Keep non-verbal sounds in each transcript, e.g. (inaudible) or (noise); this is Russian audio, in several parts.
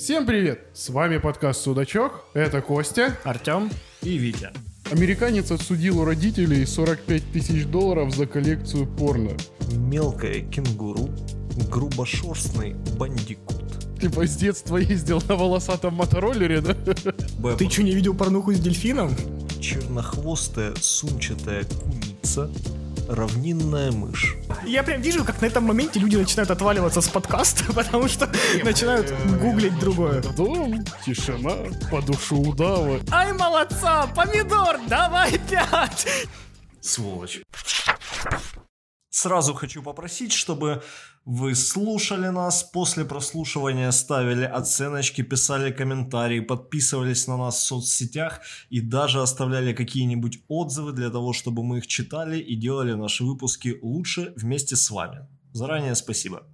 Всем привет! С вами подкаст «Судачок». Это Костя. Артем. И Витя. Американец отсудил у родителей 45 тысяч долларов за коллекцию порно. Мелкое кенгуру, грубошерстный бандикут. Типа с детства ездил на волосатом мотороллере, да? Б. Ты что, не видел порнуху с дельфином? Чернохвостая сумчатая куница, равнинная мышь. Я прям вижу, как на этом моменте люди начинают отваливаться с подкаста, (laughs) потому что начинают гуглить другое. Дом, тишина, по душу удава. Ай, молодца, помидор, давай пять! Сволочь. Сразу хочу попросить, чтобы вы слушали нас, после прослушивания ставили оценочки, писали комментарии, подписывались на нас в соцсетях и даже оставляли какие-нибудь отзывы для того, чтобы мы их читали и делали наши выпуски лучше вместе с вами. Заранее спасибо.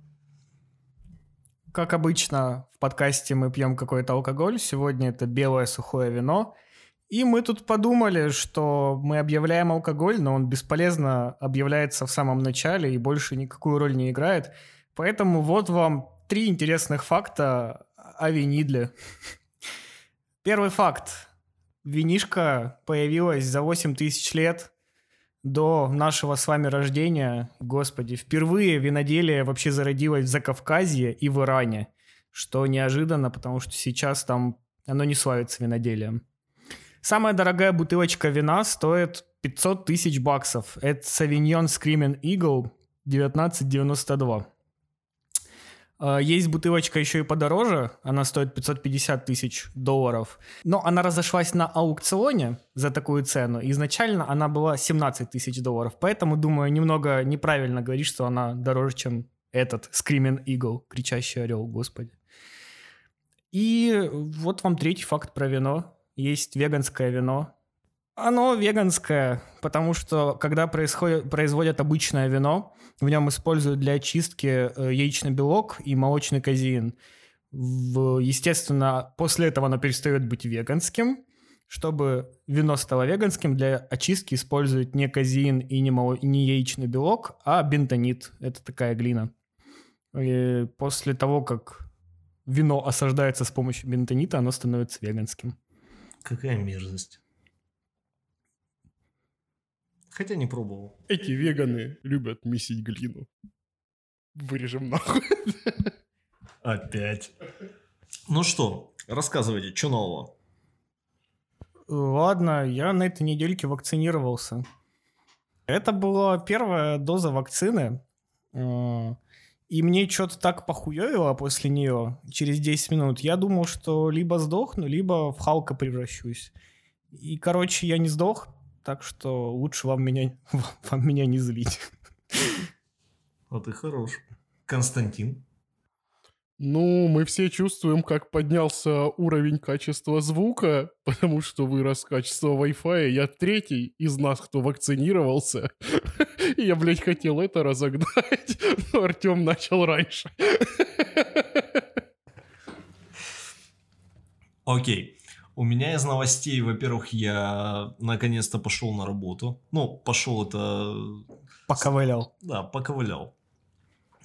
Как обычно, в подкасте мы пьем какой-то алкоголь. Сегодня это белое сухое вино – и мы тут подумали, что мы объявляем алкоголь, но он бесполезно объявляется в самом начале и больше никакую роль не играет. Поэтому вот вам три интересных факта о винидле. Первый факт. Винишка появилась за 8 тысяч лет до нашего с вами рождения. Господи, впервые виноделие вообще зародилось в Закавказье и в Иране, что неожиданно, потому что сейчас там оно не славится виноделием. Самая дорогая бутылочка вина стоит 500 тысяч баксов. Это Sauvignon Screaming Eagle 1992. А, есть бутылочка еще и подороже, она стоит 550 тысяч долларов. Но она разошлась на аукционе за такую цену. Изначально она была 17 тысяч долларов. Поэтому, думаю, немного неправильно говорить, что она дороже, чем этот Screaming Eagle, кричащий орел, господи. И вот вам третий факт про вино есть веганское вино. Оно веганское, потому что когда происходит, производят обычное вино, в нем используют для очистки э, яичный белок и молочный казеин. В, естественно, после этого оно перестает быть веганским. Чтобы вино стало веганским, для очистки используют не казеин и не, моло, не яичный белок, а бентонит. Это такая глина. И после того, как вино осаждается с помощью бентонита, оно становится веганским. Какая мерзость. Хотя не пробовал. Эти веганы любят месить глину. Вырежем нахуй. Опять. Ну что, рассказывайте, что нового? Ладно, я на этой недельке вакцинировался. Это была первая доза вакцины. Э, и мне что-то так похуевило после нее через 10 минут. Я думал, что либо сдохну, либо в Халка превращусь. И, короче, я не сдох, так что лучше вам меня, (laughs) вам меня не злить. А ты хорош. Константин? Ну, мы все чувствуем, как поднялся уровень качества звука, (laughs) потому что вырос качество Wi-Fi. Я третий из нас, кто вакцинировался. (laughs) Я, блядь, хотел это разогнать, (laughs) но Артем начал раньше. Окей. У меня из новостей, во-первых, я наконец-то пошел на работу. Ну, пошел это... Поковылял. Да, поковылял.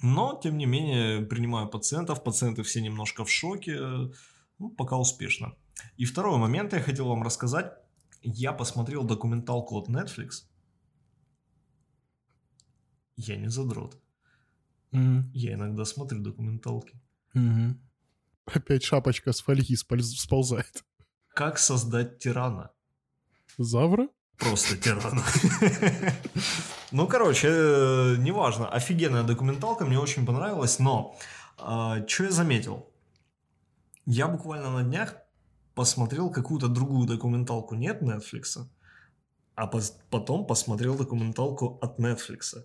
Но, тем не менее, принимаю пациентов, пациенты все немножко в шоке, ну, пока успешно. И второй момент я хотел вам рассказать. Я посмотрел документалку от Netflix. Я не задрот. Mm-hmm. Я иногда смотрю документалки. Mm-hmm. Опять шапочка с фольги сползает. Как создать тирана? Завра? Просто тирана. (laughs) Ну, короче, э, неважно. Офигенная документалка, мне очень понравилась, но э, что я заметил? Я буквально на днях посмотрел какую-то другую документалку нет Netflix, а потом посмотрел документалку от Netflix.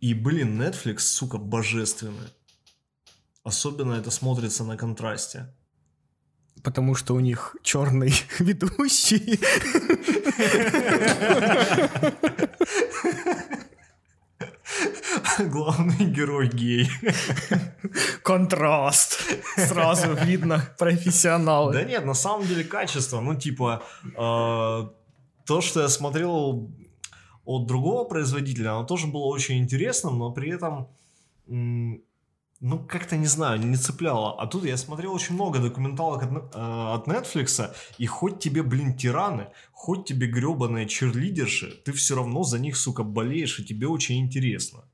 И, блин, Netflix, сука, божественный. Особенно это смотрится на контрасте. Потому что у них черный (laughs) ведущий. Главный герой гей. Контраст. Сразу видно профессионалы. Да нет, на самом деле качество. Ну, типа, э, то, что я смотрел от другого производителя, оно тоже было очень интересным, но при этом ну, как-то не знаю, не цепляло. А тут я смотрел очень много документалок от, э, от Netflix, и хоть тебе, блин, тираны, хоть тебе гребаные черлидерши, ты все равно за них, сука, болеешь, и тебе очень интересно.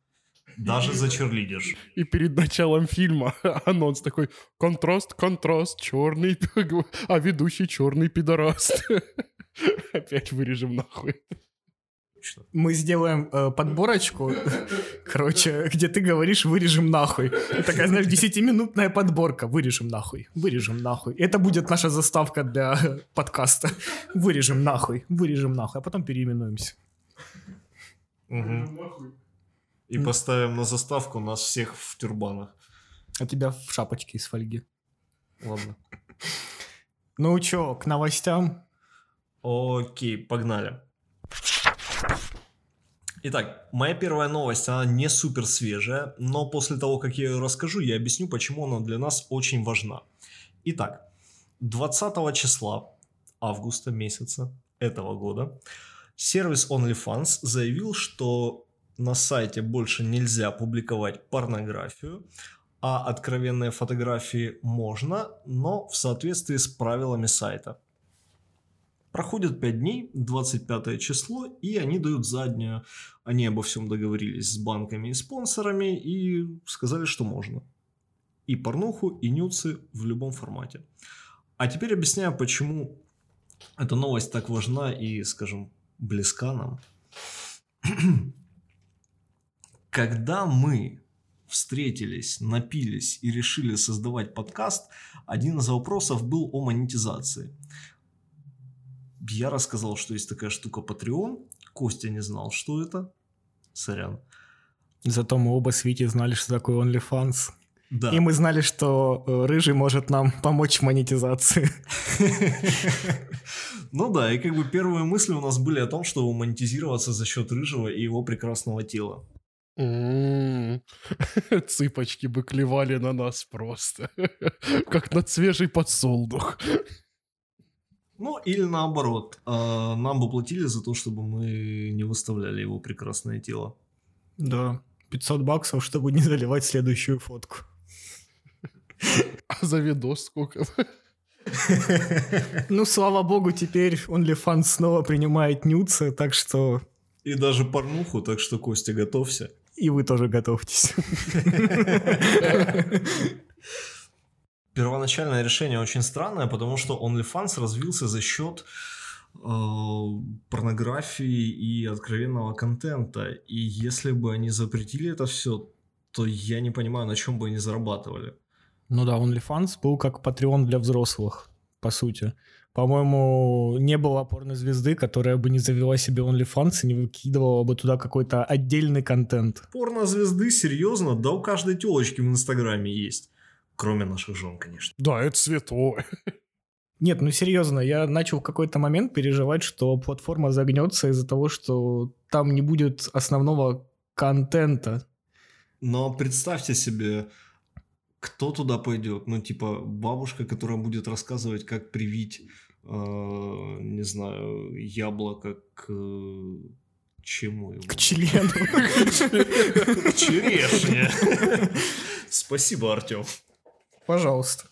Даже за черлидерш. И перед началом фильма (laughs) анонс такой «Контраст, контраст, черный, (laughs) а ведущий черный пидораст». (laughs) Опять вырежем нахуй. Мы сделаем э, подборочку, (laughs) короче, где ты говоришь «вырежем нахуй». Это такая, знаешь, десятиминутная подборка. «Вырежем нахуй, вырежем нахуй». Это будет наша заставка для (laughs) подкаста. «Вырежем нахуй, вырежем нахуй», а потом переименуемся. И поставим на заставку нас всех в тюрбанах. А тебя в шапочке из фольги. Ладно. Ну чё, к новостям? Окей, погнали. Итак, моя первая новость, она не супер свежая, но после того, как я ее расскажу, я объясню, почему она для нас очень важна. Итак, 20 числа августа месяца этого года сервис OnlyFans заявил, что на сайте больше нельзя публиковать порнографию, а откровенные фотографии можно, но в соответствии с правилами сайта. Проходит 5 дней, 25 число, и они дают заднюю. Они обо всем договорились с банками и спонсорами и сказали, что можно. И порнуху, и нюцы в любом формате. А теперь объясняю, почему эта новость так важна и, скажем, близка нам. (clears throat) Когда мы встретились, напились и решили создавать подкаст, один из вопросов был о монетизации я рассказал, что есть такая штука Patreon. Костя не знал, что это. Сорян. Зато мы оба с Вити знали, что такое OnlyFans. Да. И мы знали, что э, Рыжий может нам помочь в монетизации. (laughs) Ну да, и как бы первые мысли у нас были о том, чтобы монетизироваться за счет Рыжего и его прекрасного тела. М-м-м. (laughs) Цыпочки бы клевали на нас просто. (laughs) Как на свежий подсолнух. Ну, или наоборот, а, нам бы платили за то, чтобы мы не выставляли его прекрасное тело. Да, 500 баксов, чтобы не заливать следующую фотку. (laughs) А за видос сколько? (laughs) Ну, слава богу, теперь OnlyFans снова принимает нюцы, так что... И даже порнуху, так что, Костя, готовься. И вы тоже готовьтесь. (laughs) первоначальное решение очень странное, потому что OnlyFans развился за счет э, порнографии и откровенного контента. И если бы они запретили это все, то я не понимаю, на чем бы они зарабатывали. Ну да, OnlyFans был как Patreon для взрослых, по сути. По-моему, не было порнозвезды, которая бы не завела себе OnlyFans и не выкидывала бы туда какой-то отдельный контент. Порнозвезды, серьезно? Да у каждой телочки в Инстаграме есть. Кроме наших жен, конечно. Да, это святое. Нет, ну серьезно, я начал в какой-то момент переживать, что платформа загнется из-за того, что там не будет основного контента. Но представьте себе, кто туда пойдет? Ну, типа, бабушка, которая будет рассказывать, как привить, э, не знаю, яблоко к э, чему его? К члену. К черешне. Спасибо, Артем. Пожалуйста.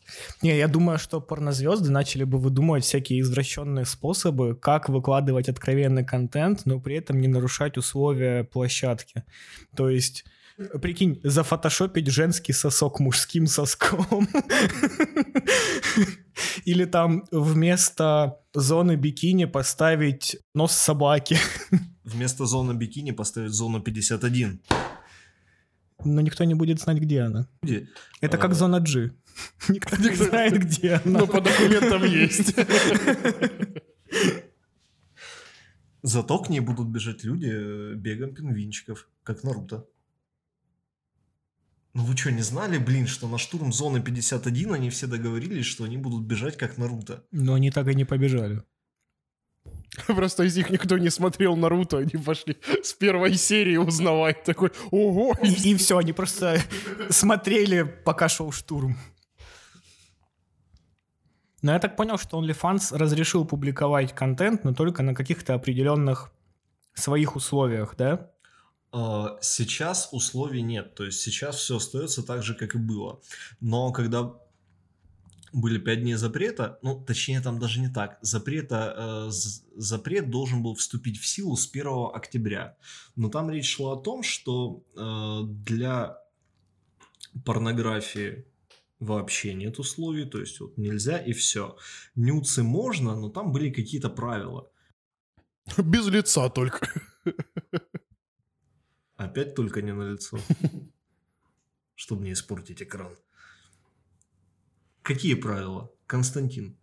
Не, я думаю, что порнозвезды начали бы выдумывать всякие извращенные способы, как выкладывать откровенный контент, но при этом не нарушать условия площадки. То есть Прикинь, зафотошопить женский сосок мужским соском. (laughs) Или там вместо зоны бикини поставить нос собаки. (laughs) Вместо зоны бикини поставить зону 51. Но никто не будет знать, где она. Где? Это как а. зона G. (laughs) Никто не знает, где она. Но по документам есть. Зато к ней будут бежать люди э, бегом пингвинчиков, как Наруто. Ну вы что, не знали, блин, что на штурм зоны 51 они все договорились, что они будут бежать как Наруто? Но они так и не побежали. (laughs) Просто из них никто не смотрел Наруто, они пошли с первой серии узнавать такой, ого! И, и все, они просто смотрели, пока шел штурм. Но я так понял, что OnlyFans разрешил публиковать контент, но только на каких-то определенных своих условиях, да? А, сейчас условий нет, то есть сейчас все остается так же, как и было. Но когда были пять дней запрета, ну, точнее, там даже не так. Запрета, э, запрет должен был вступить в силу с 1 октября. Но там речь шла о том, что э, для порнографии вообще нет условий, то есть вот нельзя и все. Нюцы можно, но там были какие-то правила. Без лица только. Опять только не на лицо. (laughs) Чтобы не испортить экран. Какие правила, Константин?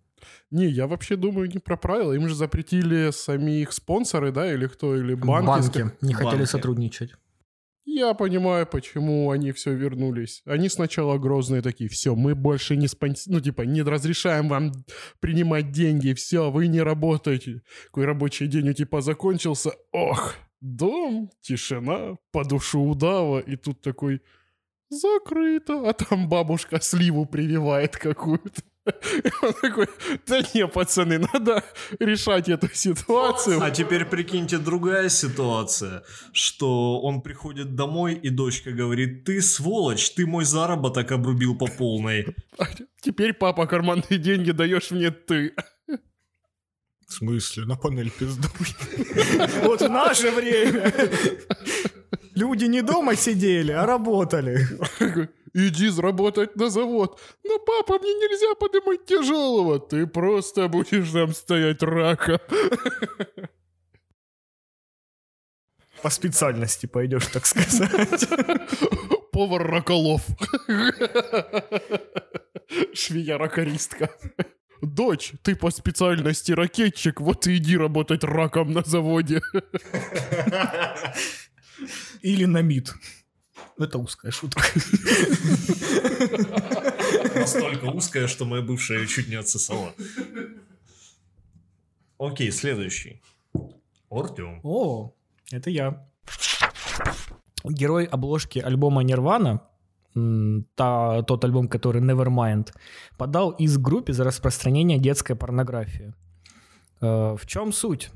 Не, я вообще думаю не про правила. Им же запретили самих спонсоры, да, или кто, или банки. Банки не хотели банки. сотрудничать. Я понимаю, почему они все вернулись. Они сначала грозные такие, все, мы больше не спонс... ну типа не разрешаем вам принимать деньги, все, вы не работаете. Какой рабочий день у типа закончился, ох, дом, тишина, по душу удава, и тут такой, закрыто, а там бабушка сливу прививает какую-то. И он такой, да не, пацаны, надо решать эту ситуацию. А теперь прикиньте другая ситуация, что он приходит домой, и дочка говорит, ты сволочь, ты мой заработок обрубил по полной. А теперь, папа, карманные деньги даешь мне ты. В смысле? На панель пиздуй. (laughs) Вот в наше время. Люди не дома сидели, а работали. Иди заработать на завод. Но, папа, мне нельзя поднимать тяжелого. Ты просто будешь там стоять рака. По специальности пойдешь, так сказать. Повар раколов. Швея-ракористка. Дочь, ты по специальности ракетчик, вот и иди работать раком на заводе. Или на МИД. Это узкая шутка. (laughs) Настолько узкая, что моя бывшая чуть не отсосала. Окей, следующий. Артем. О, это я. Герой обложки альбома Нирвана та, тот альбом, который Nevermind, подал из группы за распространение детской порнографии. Э, в чем суть?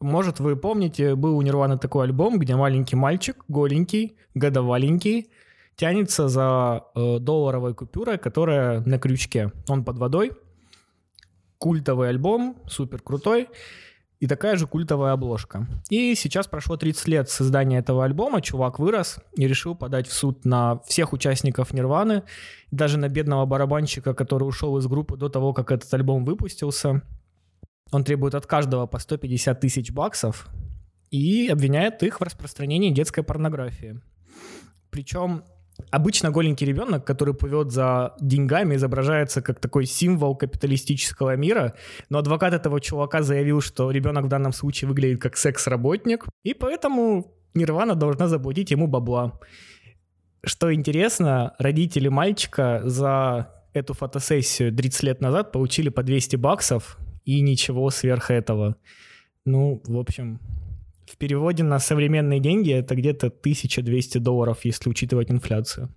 Может, вы помните, был у Нирваны такой альбом, где маленький мальчик, голенький, годоваленький, тянется за э, долларовой купюрой, которая на крючке. Он под водой. Культовый альбом, супер крутой и такая же культовая обложка. И сейчас прошло 30 лет создания этого альбома, чувак вырос и решил подать в суд на всех участников Нирваны, даже на бедного барабанщика, который ушел из группы до того, как этот альбом выпустился. Он требует от каждого по 150 тысяч баксов и обвиняет их в распространении детской порнографии. Причем Обычно голенький ребенок, который плывет за деньгами, изображается как такой символ капиталистического мира, но адвокат этого чувака заявил, что ребенок в данном случае выглядит как секс-работник, и поэтому Нирвана должна заплатить ему бабла. Что интересно, родители мальчика за эту фотосессию 30 лет назад получили по 200 баксов и ничего сверх этого. Ну, в общем, в переводе на современные деньги это где-то 1200 долларов, если учитывать инфляцию.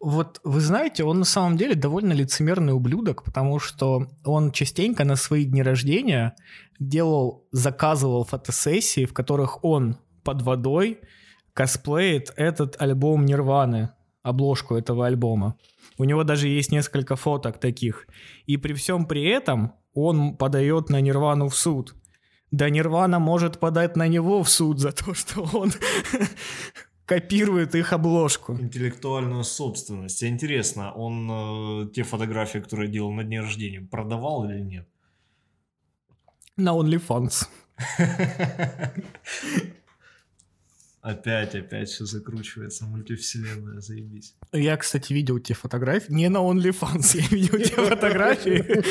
Вот вы знаете, он на самом деле довольно лицемерный ублюдок, потому что он частенько на свои дни рождения делал, заказывал фотосессии, в которых он под водой косплеит этот альбом Нирваны, обложку этого альбома. У него даже есть несколько фоток таких. И при всем при этом он подает на Нирвану в суд – да Нирвана может подать на него в суд за то, что он (laughs) копирует их обложку. Интеллектуальную собственность. Интересно, он э, те фотографии, которые делал на дне рождения, продавал или нет? На OnlyFans. (laughs) Опять, опять все закручивается, мультивселенная, заебись. Я, кстати, видел те фотографии. Не на OnlyFans, я видел (laughs) те фотографии.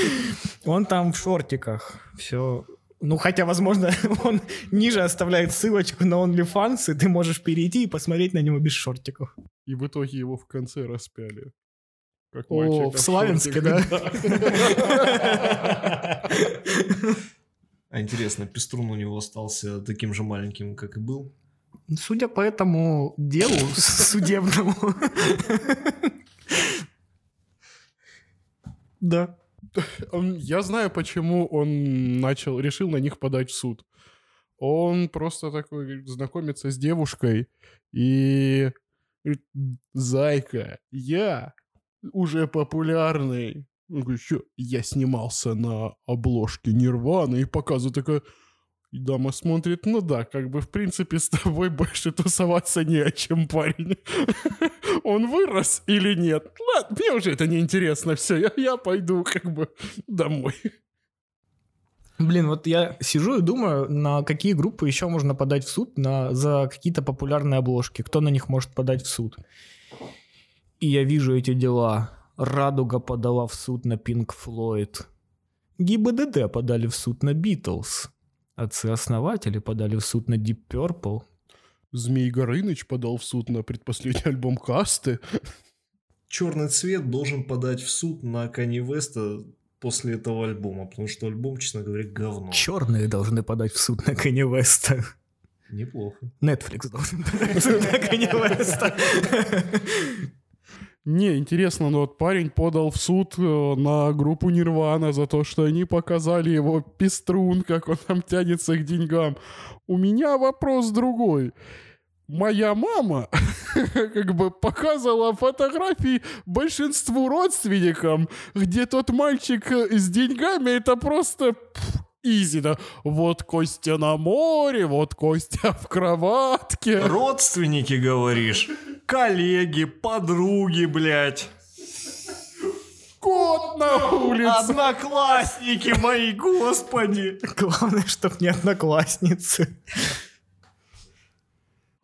Он там в шортиках. Все ну, хотя, возможно, (laughs) он ниже оставляет ссылочку на OnlyFans, и ты можешь перейти и посмотреть на него без шортиков. И в итоге его в конце распяли. Как О, в Славянске, да? (laughs) А интересно, Пеструн у него остался таким же маленьким, как и был? Судя по этому делу (laughs) судебному. Да. (laughs) Я знаю, почему он начал, решил на них подать в суд. Он просто такой знакомится с девушкой и зайка, я уже популярный. Он говорит, что? Я снимался на обложке Нирваны и показываю такая... И дама смотрит, ну да, как бы в принципе с тобой (laughs) больше тусоваться не о чем, парень. (laughs) Он вырос или нет? Ладно, мне уже это не интересно, все, я, я пойду как бы домой. Блин, вот я сижу и думаю, на какие группы еще можно подать в суд на, за какие-то популярные обложки. Кто на них может подать в суд? И я вижу эти дела. Радуга подала в суд на Pink Floyd. ГИБДД подали в суд на Битлз. Отцы-основатели подали в суд на Deep Purple. Змей Горыныч подал в суд на предпоследний альбом Касты. Черный цвет должен подать в суд на Кани Веста после этого альбома, потому что альбом, честно говоря, говно. Черные должны подать в суд на Кани Веста. Неплохо. Netflix должен подать в суд на Кани Веста. Не, интересно, но вот парень подал в суд э, на группу Нирвана за то, что они показали его пеструн, как он там тянется к деньгам. У меня вопрос другой. Моя мама (laughs) как бы показывала фотографии большинству родственникам, где тот мальчик э, с деньгами, это просто изи, да. Вот Костя на море, вот Костя в кроватке. Родственники, говоришь? Коллеги, подруги, блядь. Кот на улице. Одноклассники мои, господи. (laughs) Главное, чтоб не одноклассницы.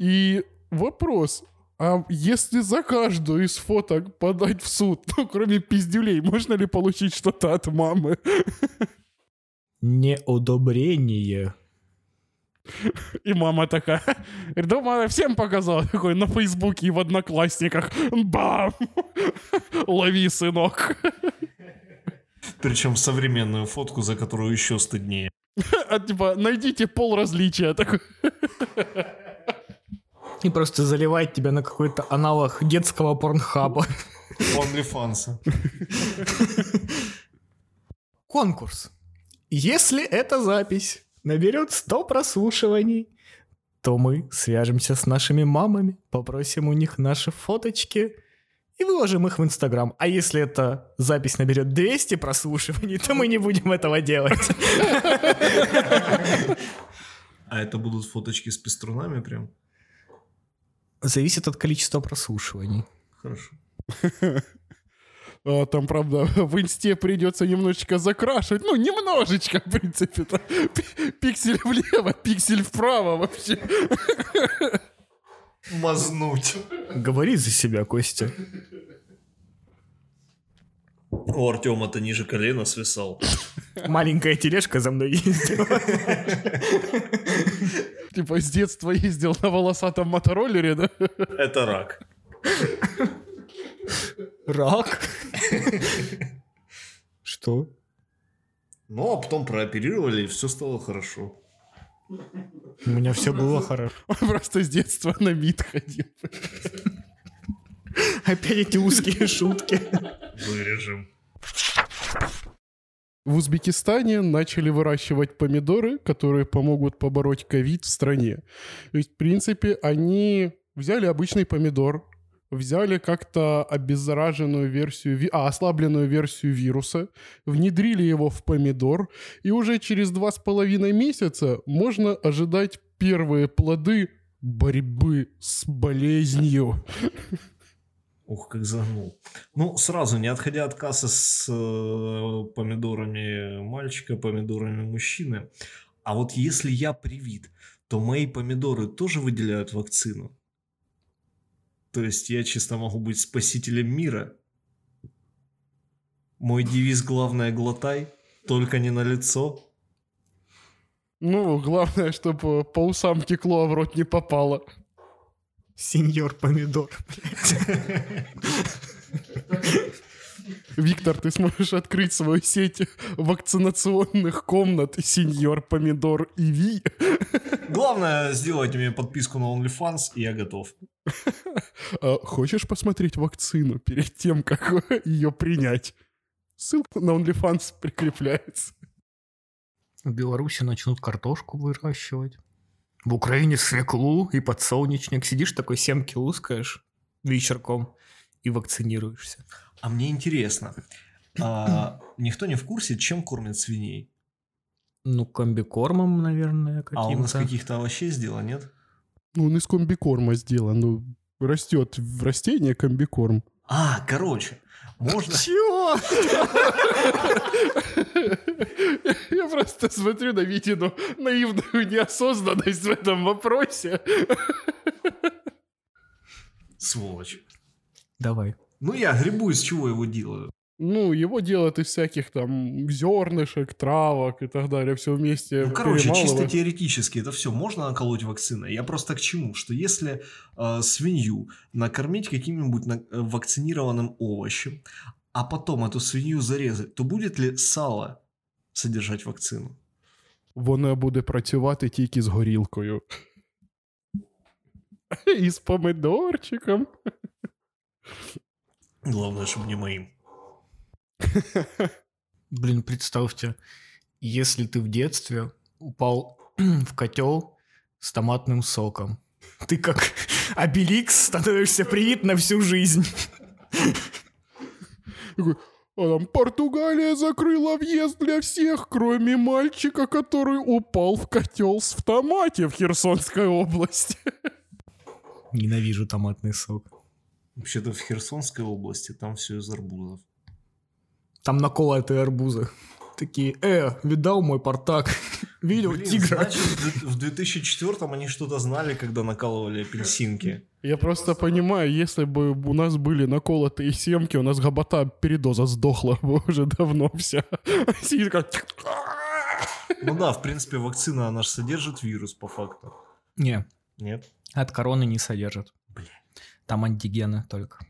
И вопрос, а если за каждую из фоток подать в суд, (laughs) ну, кроме пиздюлей, можно ли получить что-то от мамы? Неодобрение. И мама такая, (laughs) думаю, всем показал, такой на Фейсбуке и в Одноклассниках. Бам! (laughs) Лови, сынок. Причем современную фотку, за которую еще стыднее. А типа, найдите пол различия. Такой. И просто заливает тебя на какой-то аналог детского порнхаба. OnlyFans. Конкурс. Если эта запись наберет 100 прослушиваний, то мы свяжемся с нашими мамами, попросим у них наши фоточки и выложим их в Инстаграм. А если эта запись наберет 200 прослушиваний, то мы не будем этого делать. А это будут фоточки с пеструнами прям? Зависит от количества прослушиваний. Хорошо. (laughs) А, Там, правда, (laughs) в инсте придется немножечко закрашивать. Ну, немножечко, в принципе. -то. Пи- Пиксель влево, пиксель вправо вообще. (laughs) Мазнуть. Говори за себя, Костя. У Артема-то ниже колена свисал. Маленькая тележка за мной ездила. Типа с детства ездил на волосатом мотороллере, да? Это рак. Рак? (laughs) Что? Ну, а потом прооперировали, и все стало хорошо. У меня все было хорошо. Он просто с детства на мид ходил. Опять эти узкие шутки. Вырежем. В Узбекистане начали выращивать помидоры, которые помогут побороть ковид в стране. То есть, в принципе, они взяли обычный помидор, взяли как-то обеззараженную версию, а, ослабленную версию вируса, внедрили его в помидор, и уже через два с половиной месяца можно ожидать первые плоды борьбы с болезнью. Ух, как загнул. Ну, сразу, не отходя от кассы с э, помидорами мальчика, помидорами мужчины. А вот если я привит, то мои помидоры тоже выделяют вакцину? То есть я чисто могу быть спасителем мира? Мой девиз «Главное глотай», только не на лицо. Ну, главное, чтобы по усам текло, а в рот не попало. Сеньор помидор. Виктор, ты сможешь открыть свою сеть вакцинационных комнат «Сеньор Помидор и Ви». Главное, сделайте мне подписку на OnlyFans, и я готов. А Хочешь посмотреть вакцину перед тем, как (laughs) ее принять? Ссылка на OnlyFans прикрепляется. В Беларуси начнут картошку выращивать. В Украине свеклу и подсолнечник. Сидишь такой семки лускаешь вечерком и вакцинируешься. А мне интересно, а, (clears throat) никто не в курсе, чем кормят свиней? Ну, комбикормом, наверное, А он из каким-то. каких-то овощей сделан, нет? Ну, он из комбикорма сделан. Ну, растет в растение комбикорм. А, короче, можно... Чего? (laughs) Я просто смотрю на Витину наивную неосознанность в этом вопросе. Сволочь. Давай. Ну, я грибу, из чего его делаю Ну, его делают из всяких там зернышек, травок и так далее. Все вместе Ну, короче, чисто перемалывают. теоретически это все можно наколоть вакциной. Я просто к чему? Что если э, свинью накормить каким-нибудь на- э, вакцинированным овощем, а потом эту свинью зарезать, то будет ли сало содержать вакцину? Вона буде працювати тільки з горілкою. (laughs) І з помидорчиком. Главное, чтобы не моим. Блин, представьте, если ты в детстве упал (clears throat) в котел с томатным соком, ты как (laughs) Обеликс становишься привит на всю жизнь. (laughs) А там Португалия закрыла въезд для всех, кроме мальчика, который упал в котел с в томате в Херсонской области. Ненавижу томатный сок. Вообще-то в Херсонской области там все из арбузов. Там наколотые арбузы. Такие, э, видал мой портак? (laughs) Видел Блин, тигра? значит, в д- в 2004 они что-то знали, когда накалывали апельсинки. Я просто понимаю, если бы у нас были наколотые семки, у нас гобота передоза сдохла бы (laughs) уже давно вся. (laughs) Сидит как... Ну да, в принципе, вакцина, она же содержит вирус по факту. Не, Нет? от короны не содержат. Бля. Там антигены только.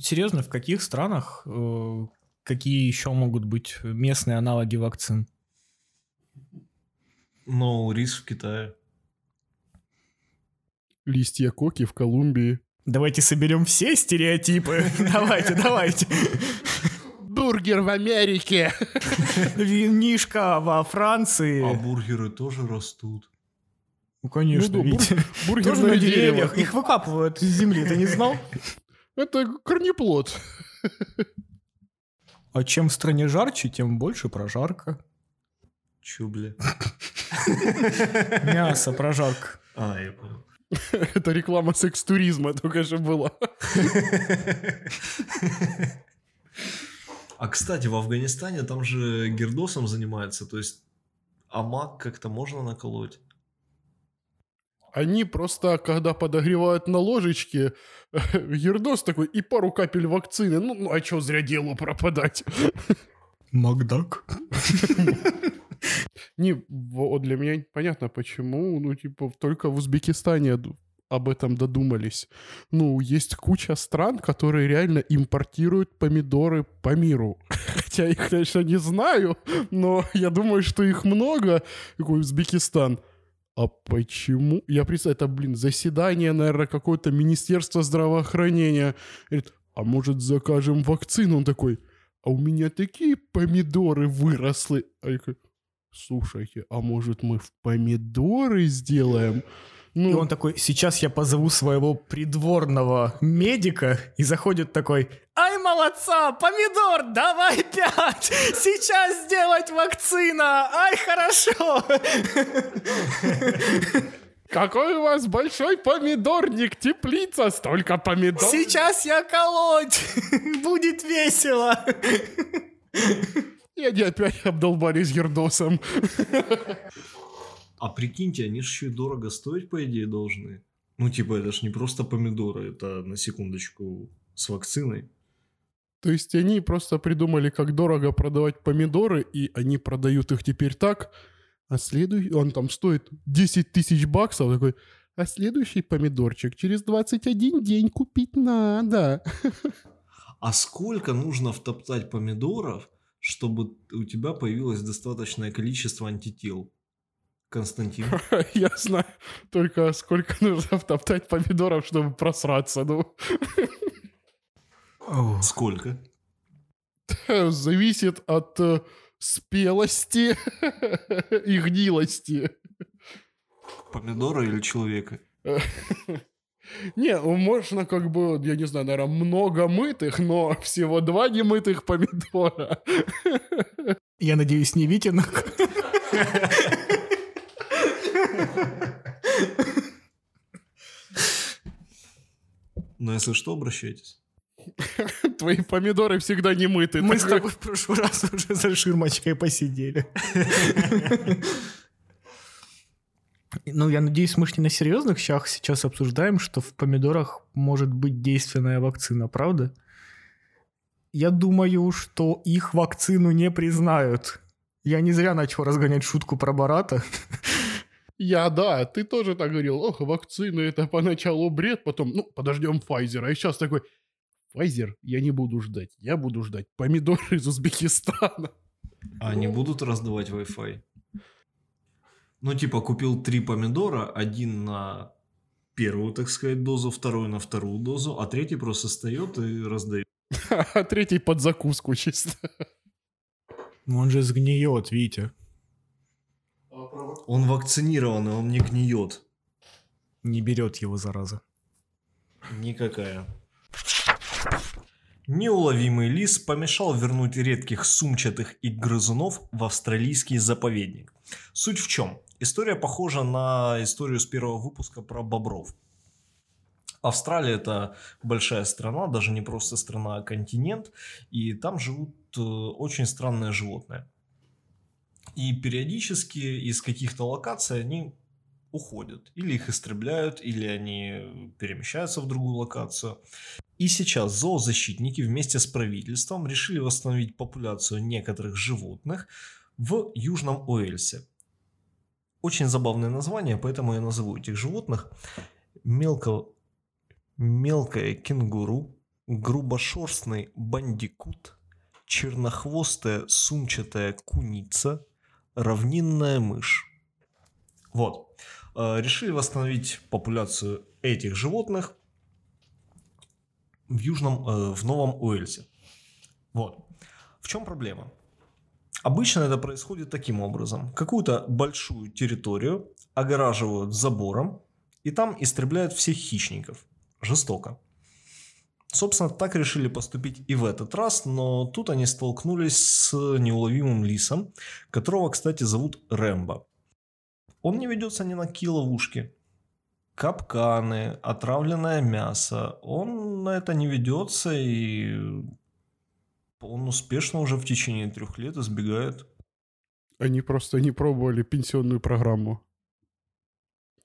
Серьезно, в каких странах э, какие еще могут быть местные аналоги вакцин? Но рис в Китае. Листья коки в Колумбии. Давайте соберем все стереотипы. (laughs) Давайте, давайте. Бургер в Америке! Винишка во А Франции. бургеры тоже растут. Ну, конечно, Ну да, бур-. Бургер (laughs) Тоже на деревьях. Их выкапывают из земли, ты не знал? Это корнеплод. А чем в стране жарче, тем больше прожарка. Чё, бля? Мясо, прожарка. А, я понял. (laughs) Это реклама секс-туризма только что была. А, кстати, в Афганистане там же гердосом занимаются, то есть амак как-то можно наколоть. Они просто, когда подогревают на ложечке, (laughs) Ердос такой и пару капель вакцины. Ну, ну а чё зря делу пропадать? Макдак. Не, вот для меня понятно, почему. Ну, типа, только в Узбекистане об этом додумались. Ну, есть куча стран, которые реально импортируют помидоры по миру. (laughs) Хотя их, конечно, не знаю, но я думаю, что их много. Такой Узбекистан. А почему? Я представляю, это, блин, заседание, наверное, какое-то Министерство здравоохранения. Говорит, а может закажем вакцину? Он такой, а у меня такие помидоры выросли. А я такой, слушайте, а может мы в помидоры сделаем? Ну, И он такой, сейчас я позову своего придворного медика, и заходит такой, ай, молодца, помидор, давай пять, сейчас сделать вакцина, ай, хорошо. какой у вас большой помидорник, теплица, столько помидоров. Сейчас я колоть, будет весело. И они опять обдолбались Гердосом. А прикиньте, они же еще и дорого стоить, по идее, должны. Ну, типа, это ж не просто помидоры, это, на секундочку, с вакциной. То есть они просто придумали, как дорого продавать помидоры, и они продают их теперь так, а следующий, он там стоит 10 тысяч баксов, такой, а следующий помидорчик через 21 день купить надо. А сколько нужно втоптать помидоров, чтобы у тебя появилось достаточное количество антител? Константин. (laughs) Я знаю только, сколько нужно втоптать помидоров, чтобы просраться. Ну, Сколько? (laughs) зависит от э, спелости (laughs) и гнилости. Помидора или человека? (laughs) Не, ну, можно как бы, я не знаю, наверное, много мытых, но всего два немытых помидора. Я надеюсь, не Витинок. Но если что, обращайтесь. (laughs) Твои помидоры всегда не мыты. Мы (laughs) с тобой в прошлый раз уже за ширмочкой посидели. (laughs) Ну, я надеюсь, мы же не на серьезных щах сейчас обсуждаем, что в помидорах может быть действенная вакцина, правда? Я думаю, что их вакцину не признают. Я не зря начал разгонять шутку про Барата. Я, да, ты тоже так говорил. Ох, вакцины это поначалу бред, потом, ну, подождем Pfizer. А сейчас такой, Pfizer я не буду ждать. Я буду ждать помидоры из Узбекистана. А они будут раздавать Wi-Fi? Ну, типа, купил три помидора, один на первую, так сказать, дозу, второй на вторую дозу, а третий просто встает и раздает. (laughs) А третий под закуску чисто. Ну, Он же сгниет, Витя. Он вакцинированный, он не гниет. Не берет его, зараза. Никакая. Неуловимый лис помешал вернуть редких сумчатых и грызунов в австралийский заповедник. Суть в чем? История похожа на историю с первого выпуска про бобров. Австралия это большая страна, даже не просто страна, а континент, и там живут э, очень странные животные. И периодически из каких-то локаций они уходят. Или их истребляют, или они перемещаются в другую локацию. И сейчас зоозащитники вместе с правительством решили восстановить популяцию некоторых животных в Южном Уэльсе. Очень забавное название, поэтому я назову этих животных мелко... мелкое кенгуру, грубошерстный бандикут, чернохвостая сумчатая куница, равнинная мышь. Вот. Э, решили восстановить популяцию этих животных в Южном, э, в Новом Уэльсе. Вот. В чем проблема? Обычно это происходит таким образом. Какую-то большую территорию огораживают забором, и там истребляют всех хищников. Жестоко. Собственно, так решили поступить и в этот раз, но тут они столкнулись с неуловимым лисом, которого, кстати, зовут Рэмбо. Он не ведется ни на какие ловушки. Капканы, отравленное мясо. Он на это не ведется и он успешно уже в течение трех лет избегает. Они просто не пробовали пенсионную программу.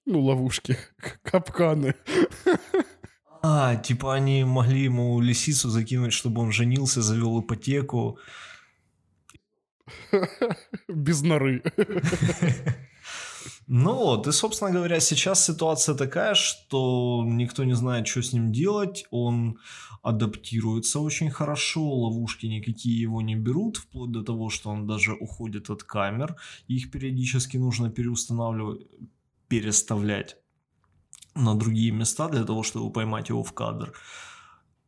Ну, ловушки, (laughs) капканы. (laughs) А, типа они могли ему лисицу закинуть, чтобы он женился, завел ипотеку. (laughs) Без норы. Ну вот, и, собственно говоря, сейчас ситуация такая, что никто не знает, что с ним делать. Он адаптируется очень хорошо, ловушки никакие его не берут, вплоть до того, что он даже уходит от камер. Их периодически нужно переустанавливать, переставлять на другие места для того, чтобы поймать его в кадр.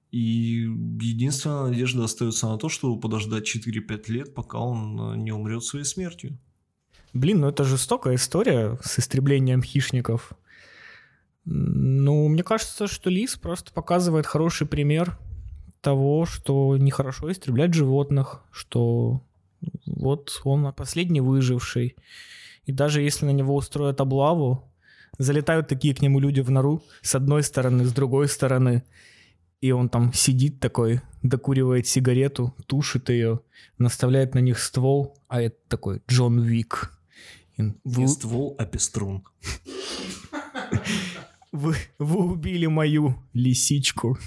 И единственная надежда остается на то, чтобы подождать 4-5 лет, пока он не умрет своей смертью. Блин, ну это жестокая история с истреблением хищников. Ну, мне кажется, что лис просто показывает хороший пример того, что нехорошо истреблять животных, что вот он последний выживший. И даже если на него устроят облаву, залетают такие к нему люди в нору с одной стороны, с другой стороны, и он там сидит такой, докуривает сигарету, тушит ее, наставляет на них ствол, а это такой Джон Вик. Не ствол, а пеструн. Вы, вы убили мою лисичку.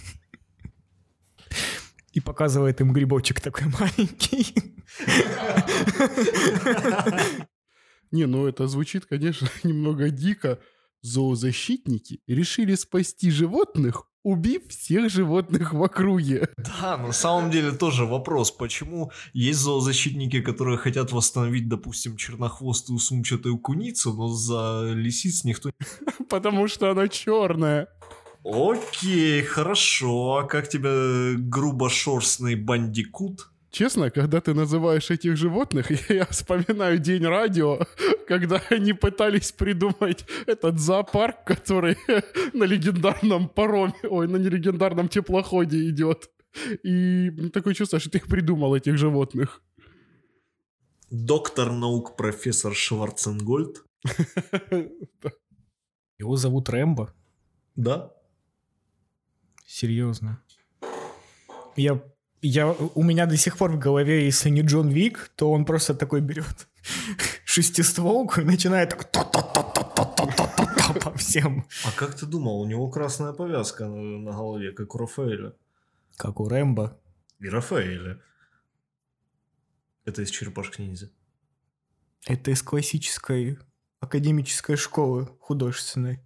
И показывает им грибочек такой маленький. Не, ну это звучит, конечно, (laughs) немного дико. Зоозащитники решили спасти животных, убив всех животных в округе. Да, на самом деле тоже вопрос, почему есть зоозащитники, которые хотят восстановить, допустим, чернохвостую сумчатую куницу, но за лисиц никто... (laughs) Потому что она черная. Окей, хорошо. А как тебе грубошерстный бандикут? Честно, когда ты называешь этих животных, (laughs) я вспоминаю День радио, (laughs) когда они пытались придумать этот зоопарк, который (laughs) на легендарном пароме, ой, на нелегендарном теплоходе идет. И такое чувство, что ты их придумал, этих животных. Доктор наук профессор Шварценгольд. Его зовут Рэмбо. Да? Серьезно. Я, я, у меня до сих пор в голове, если не Джон Вик, то он просто такой берет (laughs) шестистволку и начинает так по всем. А как ты думал, у него красная повязка на, на голове, как у Рафаэля? Как у Рэмбо. И Рафаэля. Это из черепашки ниндзя. Это из классической академической школы художественной.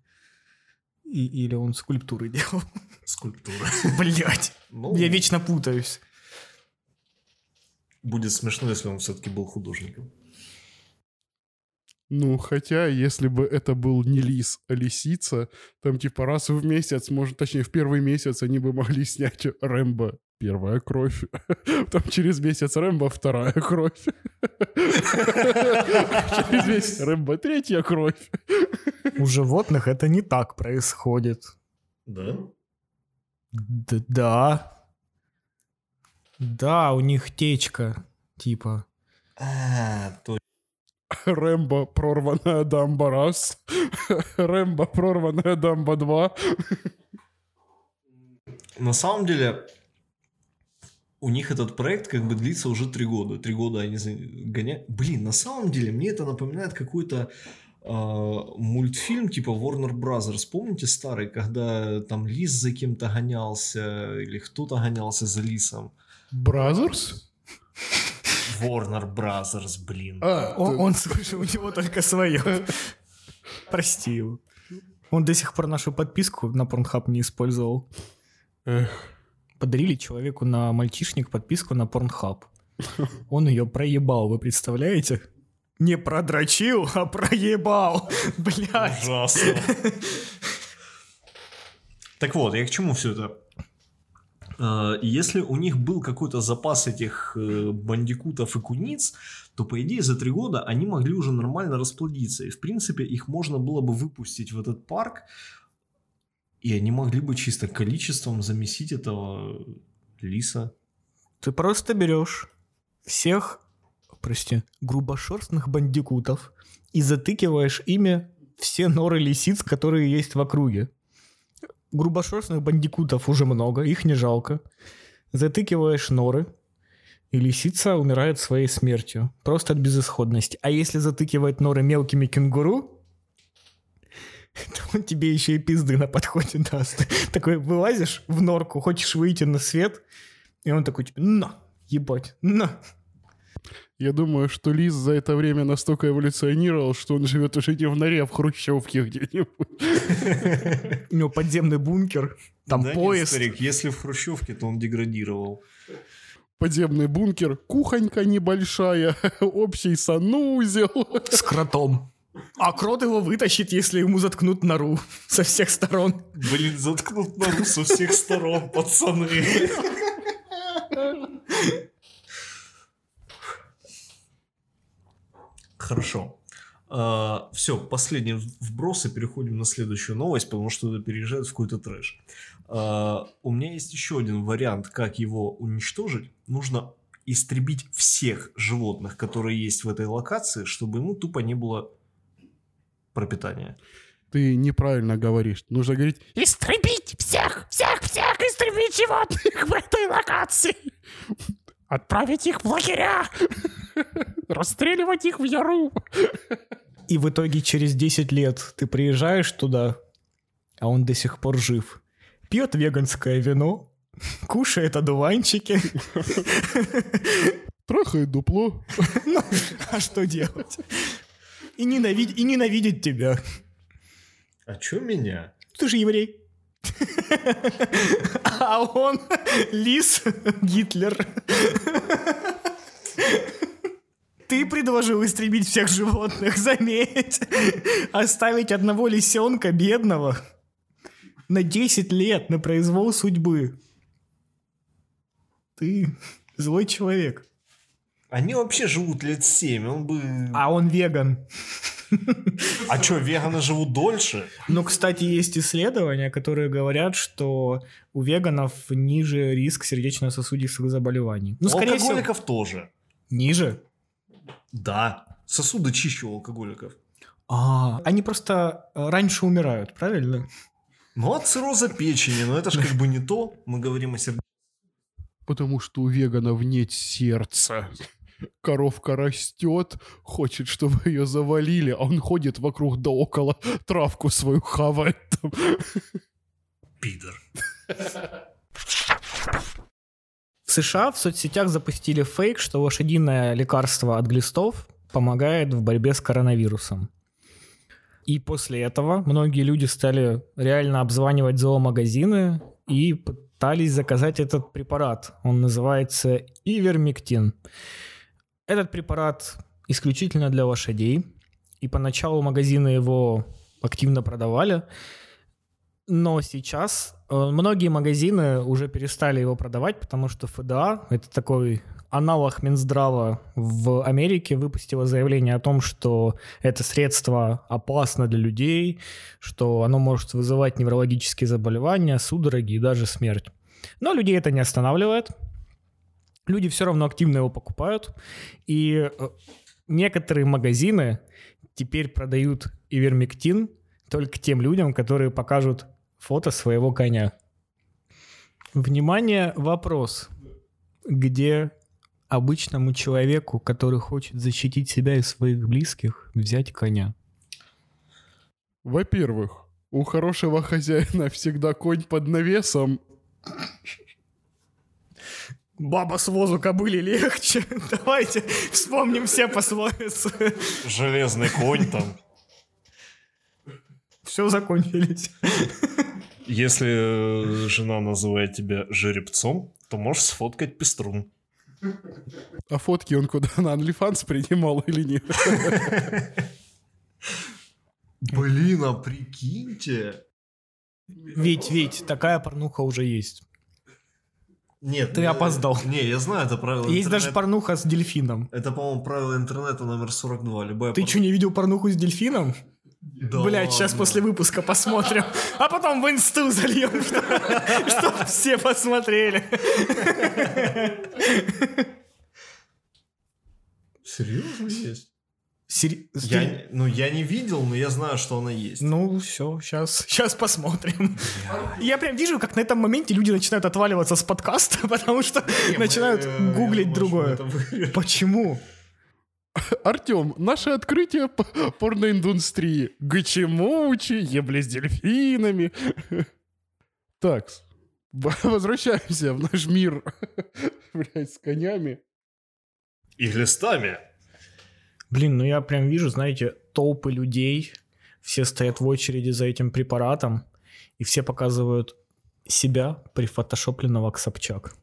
И, или он скульптуры делал. Скульптура. Блять. Ну, Я вечно путаюсь. Будет смешно, если он все-таки был художником. Ну, хотя, если бы это был не лис, а лисица, там типа раз в месяц, может, точнее, в первый месяц они бы могли снять Рэмбо первая кровь. (laughs) Там через месяц Рэмбо вторая кровь. (laughs) Через месяц Рэмбо третья кровь. У животных это не так происходит. Да? Да. Да, у них течка, типа. А, Рэмбо прорванная дамба раз. (laughs) Рэмбо прорванная дамба два. На самом деле, у них этот проект как бы длится уже три года. Три года они гоняют. Блин, на самом деле, мне это напоминает какой-то а, мультфильм типа Warner Brothers. Помните старый, когда там лис за кем-то гонялся, или кто-то гонялся за лисом? Brothers? Warner Brothers, блин. А, Он, ты- он, слушай, у него только свое. Прости его. Он до сих пор нашу подписку на Pornhub не использовал. Эх, Подарили человеку на мальчишник подписку на Pornhub. Он ее проебал, вы представляете? Не продрочил, а проебал. Блядь. Ужасно. Так вот, я к чему все это? Э, Если у них был какой-то запас этих э, бандикутов и куниц, то, по идее, за три года они могли уже нормально расплодиться. И, в принципе, их можно было бы выпустить в этот парк, и они могли бы чисто количеством замесить этого лиса. Ты просто берешь всех, прости, грубошерстных бандикутов и затыкиваешь ими все норы лисиц, которые есть в округе. Грубошерстных бандикутов уже много, их не жалко. Затыкиваешь норы, и лисица умирает своей смертью. Просто от безысходности. А если затыкивать норы мелкими кенгуру, (laughs) то он тебе еще и пизды на подходе даст. (laughs) Такой вылазишь в норку, хочешь выйти на свет, и он такой, типа, на, ебать, на. Я думаю, что лис за это время настолько эволюционировал, что он живет уже не в норе, а в хрущевке где-нибудь. (laughs) У него подземный бункер, там поезд. старик, если в Хрущевке, то он деградировал. Подземный бункер, кухонька небольшая, (laughs) общий санузел. с кротом. А крот его вытащит, если ему заткнут нору со всех сторон. Блин, заткнут нору со всех сторон, пацаны. Хорошо. все, последний вброс и переходим на следующую новость, потому что это переезжает в какой-то трэш. А, у меня есть еще один вариант, как его уничтожить. Нужно истребить всех животных, которые есть в этой локации, чтобы ему тупо не было пропитания. Ты неправильно говоришь. Нужно говорить «Истребить всех, всех, всех, истребить животных в этой локации! Отправить их в лагеря! (laughs) Расстреливать их в яру!» И в итоге через 10 лет ты приезжаешь туда, а он до сих пор жив. Пьет веганское вино, (laughs) кушает одуванчики. (laughs) Трахает дупло. Ну, а что делать? И, ненавидит, и ненавидит тебя. А чё меня? Ты же еврей. А он лис Гитлер. Ты предложил истребить всех животных, (laughs) заметь. Оставить одного лисенка бедного на 10 лет на произвол судьбы. Ты Злой человек. Они вообще живут лет 7, он бы... А он веган. А что, веганы живут дольше? Ну, кстати, есть исследования, которые говорят, что у веганов ниже риск сердечно-сосудистых заболеваний. Ну, у скорее всего, алкоголиков тоже. ниже. Да. Сосуды чище у алкоголиков. А, они просто э, раньше умирают, правильно? Ну, от цирроза печени, но это же как бы не то. Мы говорим о сердце. Потому что у веганов нет сердца. Коровка растет, хочет, чтобы ее завалили, а он ходит вокруг да около, травку свою хавает. там. Пидор. В США в соцсетях запустили фейк, что лошадиное лекарство от глистов помогает в борьбе с коронавирусом. И после этого многие люди стали реально обзванивать зоомагазины и пытались заказать этот препарат. Он называется ивермектин. Этот препарат исключительно для лошадей. И поначалу магазины его активно продавали. Но сейчас э, многие магазины уже перестали его продавать, потому что ФДА, это такой аналог Минздрава в Америке, выпустила заявление о том, что это средство опасно для людей, что оно может вызывать неврологические заболевания, судороги и даже смерть. Но людей это не останавливает. Люди все равно активно его покупают. И э, некоторые магазины теперь продают ивермектин только тем людям, которые покажут фото своего коня. Внимание, вопрос. Где обычному человеку, который хочет защитить себя и своих близких, взять коня? Во-первых, у хорошего хозяина всегда конь под навесом. Баба с возу кобыли легче. (laughs) Давайте вспомним все пословицы. Железный конь там. Все закончились. Если э, жена называет тебя жеребцом, то можешь сфоткать пеструн. А фотки он куда, на OnlyFans принимал или нет? Блин, а прикиньте. Ведь, ведь, такая порнуха уже есть. Нет, Ты я- опоздал. Не, я знаю это правило Есть даже интернета. порнуха с дельфином. Это, по-моему, правило интернета номер 42. Любая Ты пор- что, не видел порнуху с дельфином? Да Блять, сейчас после выпуска посмотрим. А потом в инсту зальем, (laughs) чтобы все посмотрели. Серьезно есть? Сери- Я, не- ну, я не видел, но я знаю, что она есть. Ну, все, сейчас, сейчас посмотрим. Я прям вижу, как на этом моменте люди начинают отваливаться с подкаста, (laughs) потому что начинают Мы, э, гуглить думаю, другое. Почему? Артем, наше открытие порноиндустрии. Гачемучи, ебли с дельфинами. Так, (laughs) возвращаемся в наш мир, (laughs) блядь, с конями. И глистами. Блин, ну я прям вижу, знаете, толпы людей, все стоят в очереди за этим препаратом, и все показывают себя прифотошопленного к Собчак.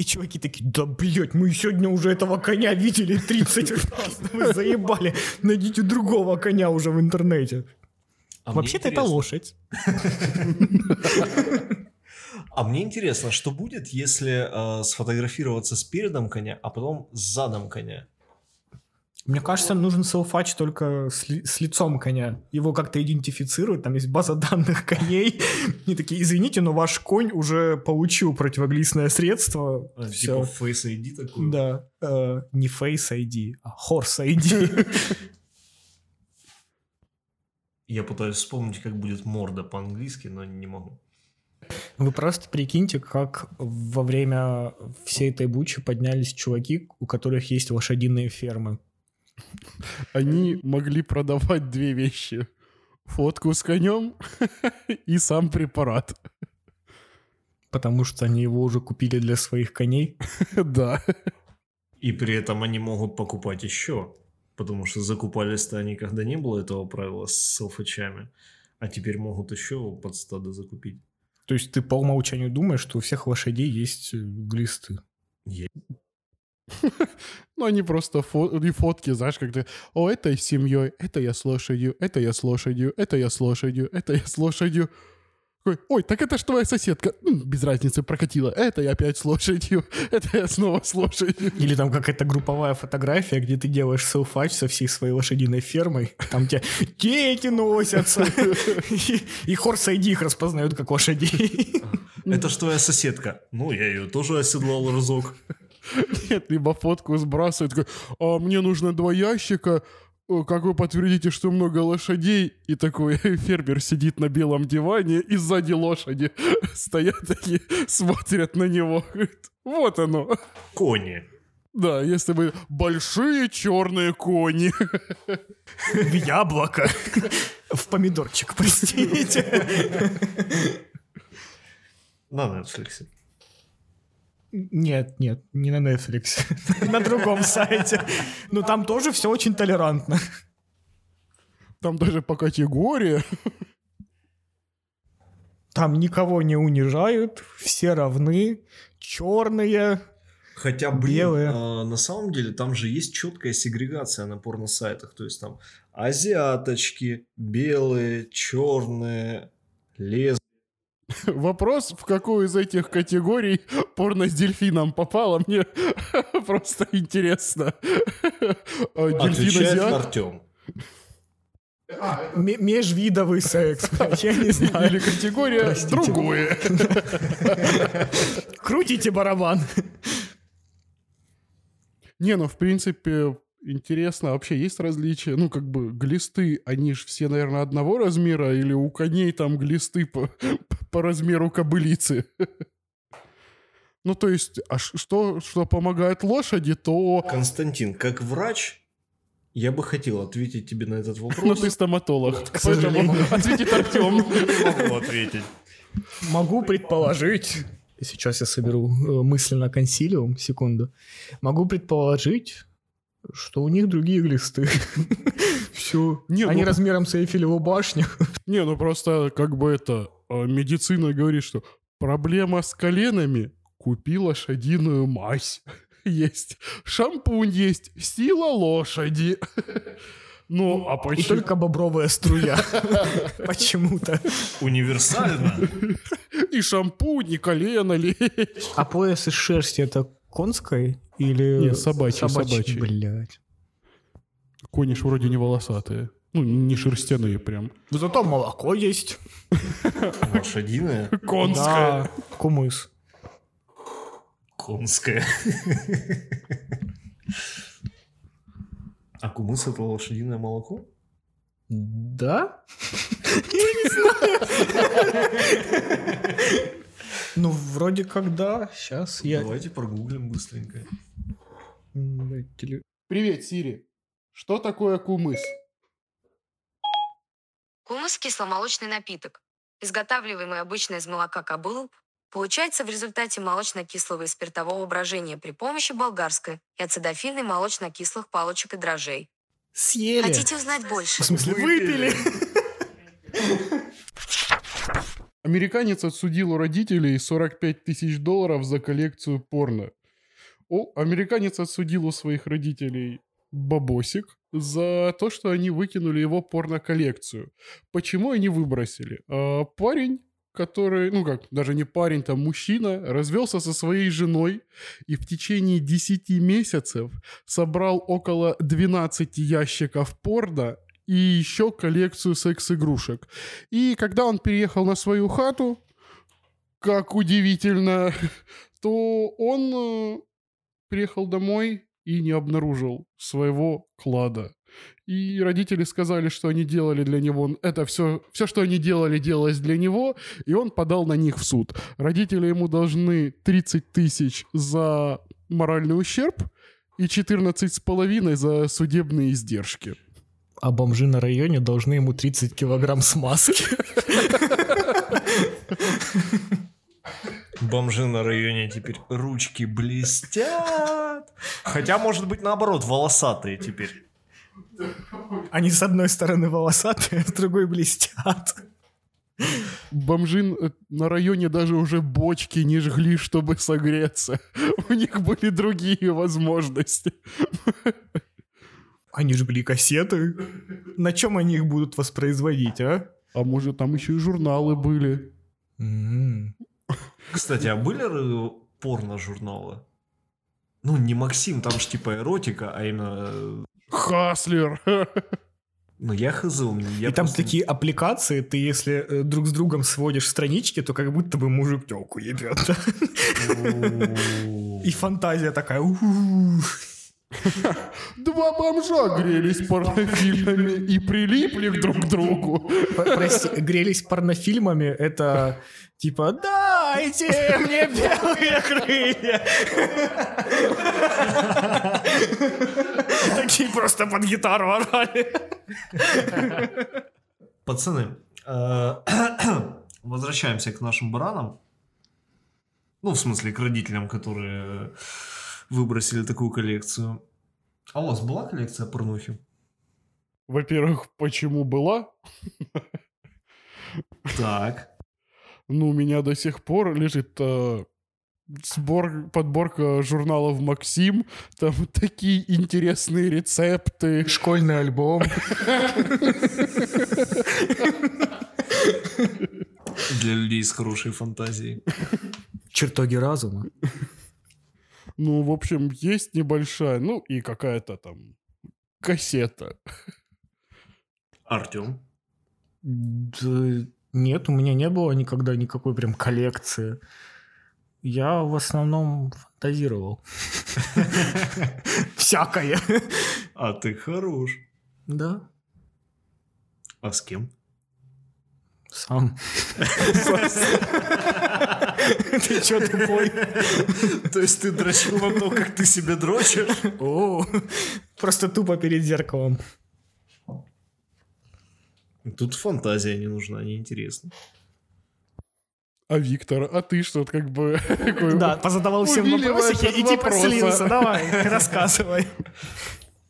И чуваки такие, да, блядь, мы сегодня уже этого коня видели 30 (laughs) раз, вы заебали, найдите другого коня уже в интернете. А Вообще-то это лошадь. (laughs) А мне интересно, что будет, если э, сфотографироваться с передом коня, а потом с задом коня? Мне кажется, нужен селфач только с, ли- с лицом коня. Его как-то идентифицируют, там есть база данных (laughs) коней. И такие, извините, но ваш конь уже получил противоглистное средство. А, Всё. Типа Face ID такой. Да, э, не Face ID, а Horse ID. (laughs) Я пытаюсь вспомнить, как будет морда по-английски, но не могу. Вы просто прикиньте, как во время всей этой бучи поднялись чуваки, у которых есть лошадиные фермы. (laughs) Они могли продавать две вещи. Фотку с конем (laughs) и сам препарат. Потому что они его уже купили для своих коней. (laughs) Да. И при этом они могут покупать еще. Потому что закупались-то они, когда не было этого правила с селфачами. А теперь могут еще под стадо закупить. То есть ты по умолчанию думаешь, что у всех лошадей есть э, глисты. (laughs) Ну, они просто фо- и фотки, знаешь, как ты... О, это с семьей, это я с лошадью, это я с лошадью, это я с лошадью, это я с лошадью. Ой, так это ж твоя соседка. «М, Без разницы прокатила. Это я опять с лошадью. (laughs) Это я снова с лошадью. Или там какая-то групповая фотография, где ты делаешь селфач со всей своей лошадиной фермой. Там тебе дети носятся. И, и Хорс ID их распознают как лошадей. Это ж твоя соседка. Ну, я ее тоже оседлал разок. (laughs) Нет, либо фотку сбрасывает. Такой, а мне нужно два ящика. Э, Как вы подтвердите, что много лошадей? И такой (laughs) фермер сидит на белом диване, и сзади лошади (laughs) стоят такие, смотрят на него. Вот оно. Кони. Да, если бы большие черные кони. В яблоко. В помидорчик, простите. На Netflix. Нет, нет, не на Netflix. (laughs) На другом сайте. Но там тоже все очень толерантно. Там даже по категории. Там никого не унижают, все равны, черные. Хотя, блин, Белые. а, на самом деле там же есть четкая сегрегация на порно-сайтах. То есть там азиаточки, белые, черные, лес. Вопрос, в какую из этих категорий порно с дельфином попало, мне (laughs) просто интересно. А, Дельфин Отвечает? Артем. М- межвидовый секс. Я не Или знаю. категория Простите. другое. Крутите барабан. Не, ну, в принципе, интересно, а вообще есть различия? Ну, как бы, глисты, они же все, наверное, одного размера, или у коней там глисты по, (laughs) по размеру кобылицы? (laughs) Ну, то есть, а что, что помогает лошади, то... Константин, как врач, я бы хотел ответить тебе на этот (laughs) Ну, вопрос. ты стоматолог. К сожалению. Ответит Артем. Не могу ответить. Могу предположить. Сейчас я соберу э, мысленно консилиум, секунду. Могу предположить, что у них другие глисты. (laughs) Все. Не, Они ну- размером с Эйфелеву башню. (laughs) Не, ну просто как бы это... а, Медицина говорит, что проблема с коленами. Купи лошадиную мазь. (laughs) Есть. Шампунь есть. Сила лошади. Ну, а И почему? только бобровая струя. Почему-то. Универсально. И шампунь, и колено лечь. А пояс из шерсти это конской или... Не, собачий, собачий. Блядь. Кони ж вроде не волосатые. Ну, не шерстяные прям. Зато молоко есть. (laughs) Лошадиная. Конская. Да, кумыс. Конская. (laughs) А кумыс это лошадиное молоко? Да? (laughs) Я не знаю. Ну, вроде как да. Сейчас я... Давайте прогуглим быстренько. Привет, Сири. Что такое кумыс? Кумыс – кисломолочный напиток, изготавливаемый обычно из молока кобылы, получается в результате молочно-кислого и спиртового брожения при помощи болгарской и ацидофильной молочно-кислых палочек и дрожжей. Съели. Хотите узнать больше? В смысле, выпили? (laughs) Американец отсудил у родителей 45 тысяч долларов за коллекцию порно. О, американец отсудил у своих родителей бабосик за то, что они выкинули его порно-коллекцию. Почему они выбросили? А, парень, который, ну как, даже не парень, там мужчина, развелся со своей женой и в течение 10 месяцев собрал около 12 ящиков порно и еще коллекцию секс-игрушек. И когда он переехал на свою хату, как удивительно, (laughs) то он э, приехал домой и не обнаружил своего клада. И родители сказали, что они делали для него... Это все, все, что они делали, делалось для него, и он подал на них в суд. Родители ему должны 30 тысяч за моральный ущерб и 14 с половиной за судебные издержки. А бомжи на районе должны ему 30 килограмм смазки. Бомжи на районе теперь ручки блестят. Хотя, может быть, наоборот, волосатые теперь. Они с одной стороны волосатые, а с другой блестят. Бомжи на районе даже уже бочки не жгли, чтобы согреться. У них были другие возможности. Они жгли кассеты. На чем они их будут воспроизводить, а? А может, там еще и журналы были. Кстати, а были порно-журналы? Ну, не Максим, там же типа эротика, а именно... э, Хаслер. Ну, я хз, у меня- я И там просто- такие аппликации, ты если э, друг с другом сводишь странички, то как будто бы мужик телку ебет. И фантазия такая. Два бомжа грелись порнофильмами и прилипли к друг к другу. Прости, грелись порнофильмами, это типа «Дайте мне белые крылья!» Такие просто под гитару орали. Пацаны, э, возвращаемся к нашим баранам. Ну, в смысле, к родителям, которые выбросили такую коллекцию. А у вас была коллекция порнухи? Во-первых, почему была? Так. Ну, у меня до сих пор лежит э, сбор, подборка журналов «Максим». Там такие интересные рецепты. Школьный альбом. Для людей с хорошей фантазией. Чертоги разума. Ну, в общем, есть небольшая, ну, и какая-то там кассета. Артем. Да нет, у меня не было никогда никакой прям коллекции. Я в основном фантазировал. Всякое. А ты хорош. Да, А с кем? Сам. (laughs) Ты чё тупой? То есть ты дрочил на то, как ты себе дрочишь? О, Просто тупо перед зеркалом. Тут фантазия не нужна, неинтересно. А Виктор, а ты что, как бы... (laughs) такой Да, позадавал всем вопросики и типа слился. Давай, (laughs) рассказывай.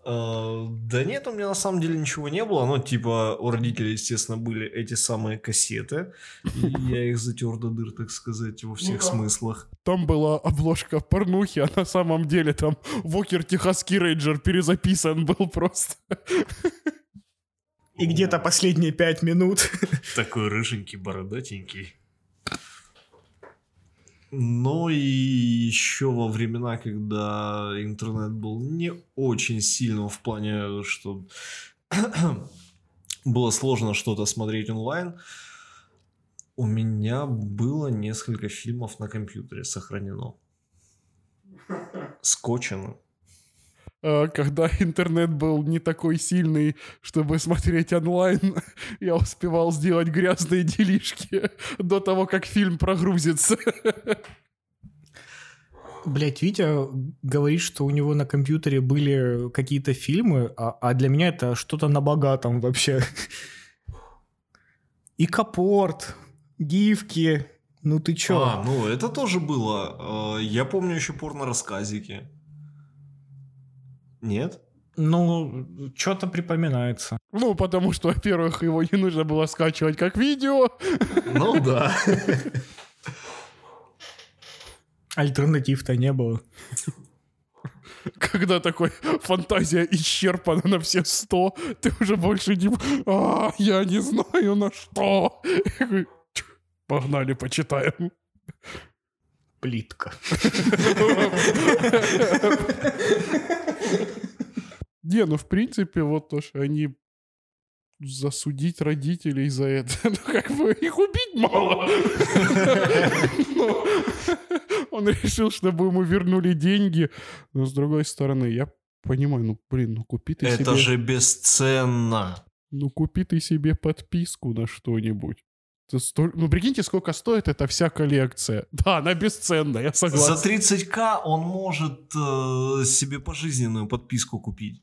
А, Да нет, у меня на самом деле ничего не было. Ну, типа, у родителей, естественно, были эти самые кассеты. И я их затер до дыр, так сказать, во всех смыслах. Там была обложка порнухи, а на самом деле там Вокер Техасский Рейнджер перезаписан был просто. И где-то последние пять минут. Такой рыженький, бородатенький. Ну и еще во времена, когда интернет был не очень сильным в плане, что (clears throat) было сложно что-то смотреть онлайн, у меня было несколько фильмов на компьютере сохранено. Скотчено. А, Когда (laughs) интернет был не такой сильный, чтобы смотреть онлайн, (laughs) я успевал сделать грязные делишки (laughs) до того, как фильм прогрузится. Блять, Витя говорит, что у него на компьютере были какие-то фильмы, а, а для меня это что-то на богатом вообще. И капорт, гифки. Ну ты чё? А, ну это тоже было. Э, Я помню еще порно-рассказики. Нет? Ну, что-то припоминается. Ну, потому что, во-первых, его не нужно было скачивать как видео. Ну да. Альтернатив-то не было. Когда такой фантазия исчерпана на все сто, ты уже больше не... А, я не знаю на что. Я такой, «Тьфу, Погнали, почитаем. Плитка. Не, ну в принципе, вот то, что они засудить родителей за это, (laughs) ну как бы их убить мало. Ну, Он решил, чтобы ему вернули деньги, но с другой стороны, я понимаю, ну блин, ну купи ты Это себе, же бесценно. ну купи ты себе подписку на что-нибудь. Столь- Ну прикиньте, сколько стоит эта вся коллекция. (laughs) Да, она бесценная, я согласен. За 30к он может э, себе пожизненную подписку купить.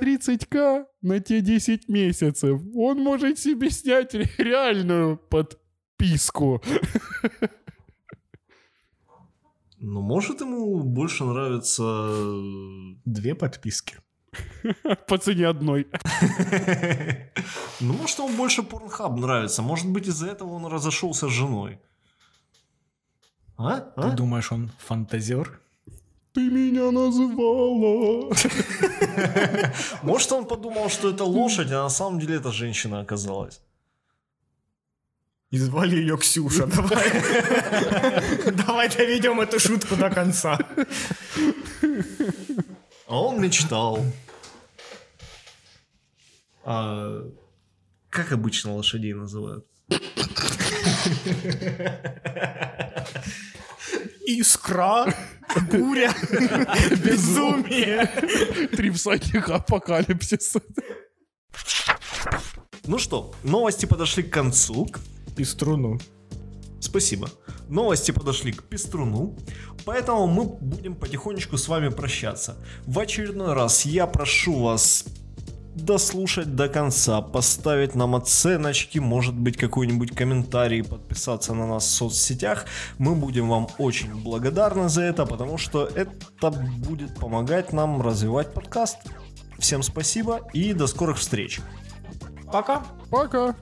30к на те 10 месяцев. Он может себе снять ре- реальную подписку. (laughs) Но может ему больше нравится... э, Две подписки. (laughs) По цене одной. Ну, может, ему больше порнхаб нравится. Может быть, из-за этого он разошелся с женой. А? Ты А? думаешь, он фантазер? Ты меня назвала. (laughs) Может, он подумал, что это лошадь, а на самом деле это женщина оказалась. И звали ее Ксюша. Давай, (laughs) давай доведем эту шутку до конца. А он мечтал. А, как обычно лошадей называют? Искра, буря, (laughs) безумие. Три всадника апокалипсиса. Ну что, новости подошли к концу. И струну. Спасибо. Новости подошли к пеструну, поэтому мы будем потихонечку с вами прощаться. В очередной раз я прошу вас дослушать до конца, поставить нам оценочки, может быть какой-нибудь комментарий, подписаться на нас в соцсетях. Мы будем вам очень благодарны за это, потому что это будет помогать нам развивать подкаст. Всем спасибо и до скорых встреч. Пока. Пока.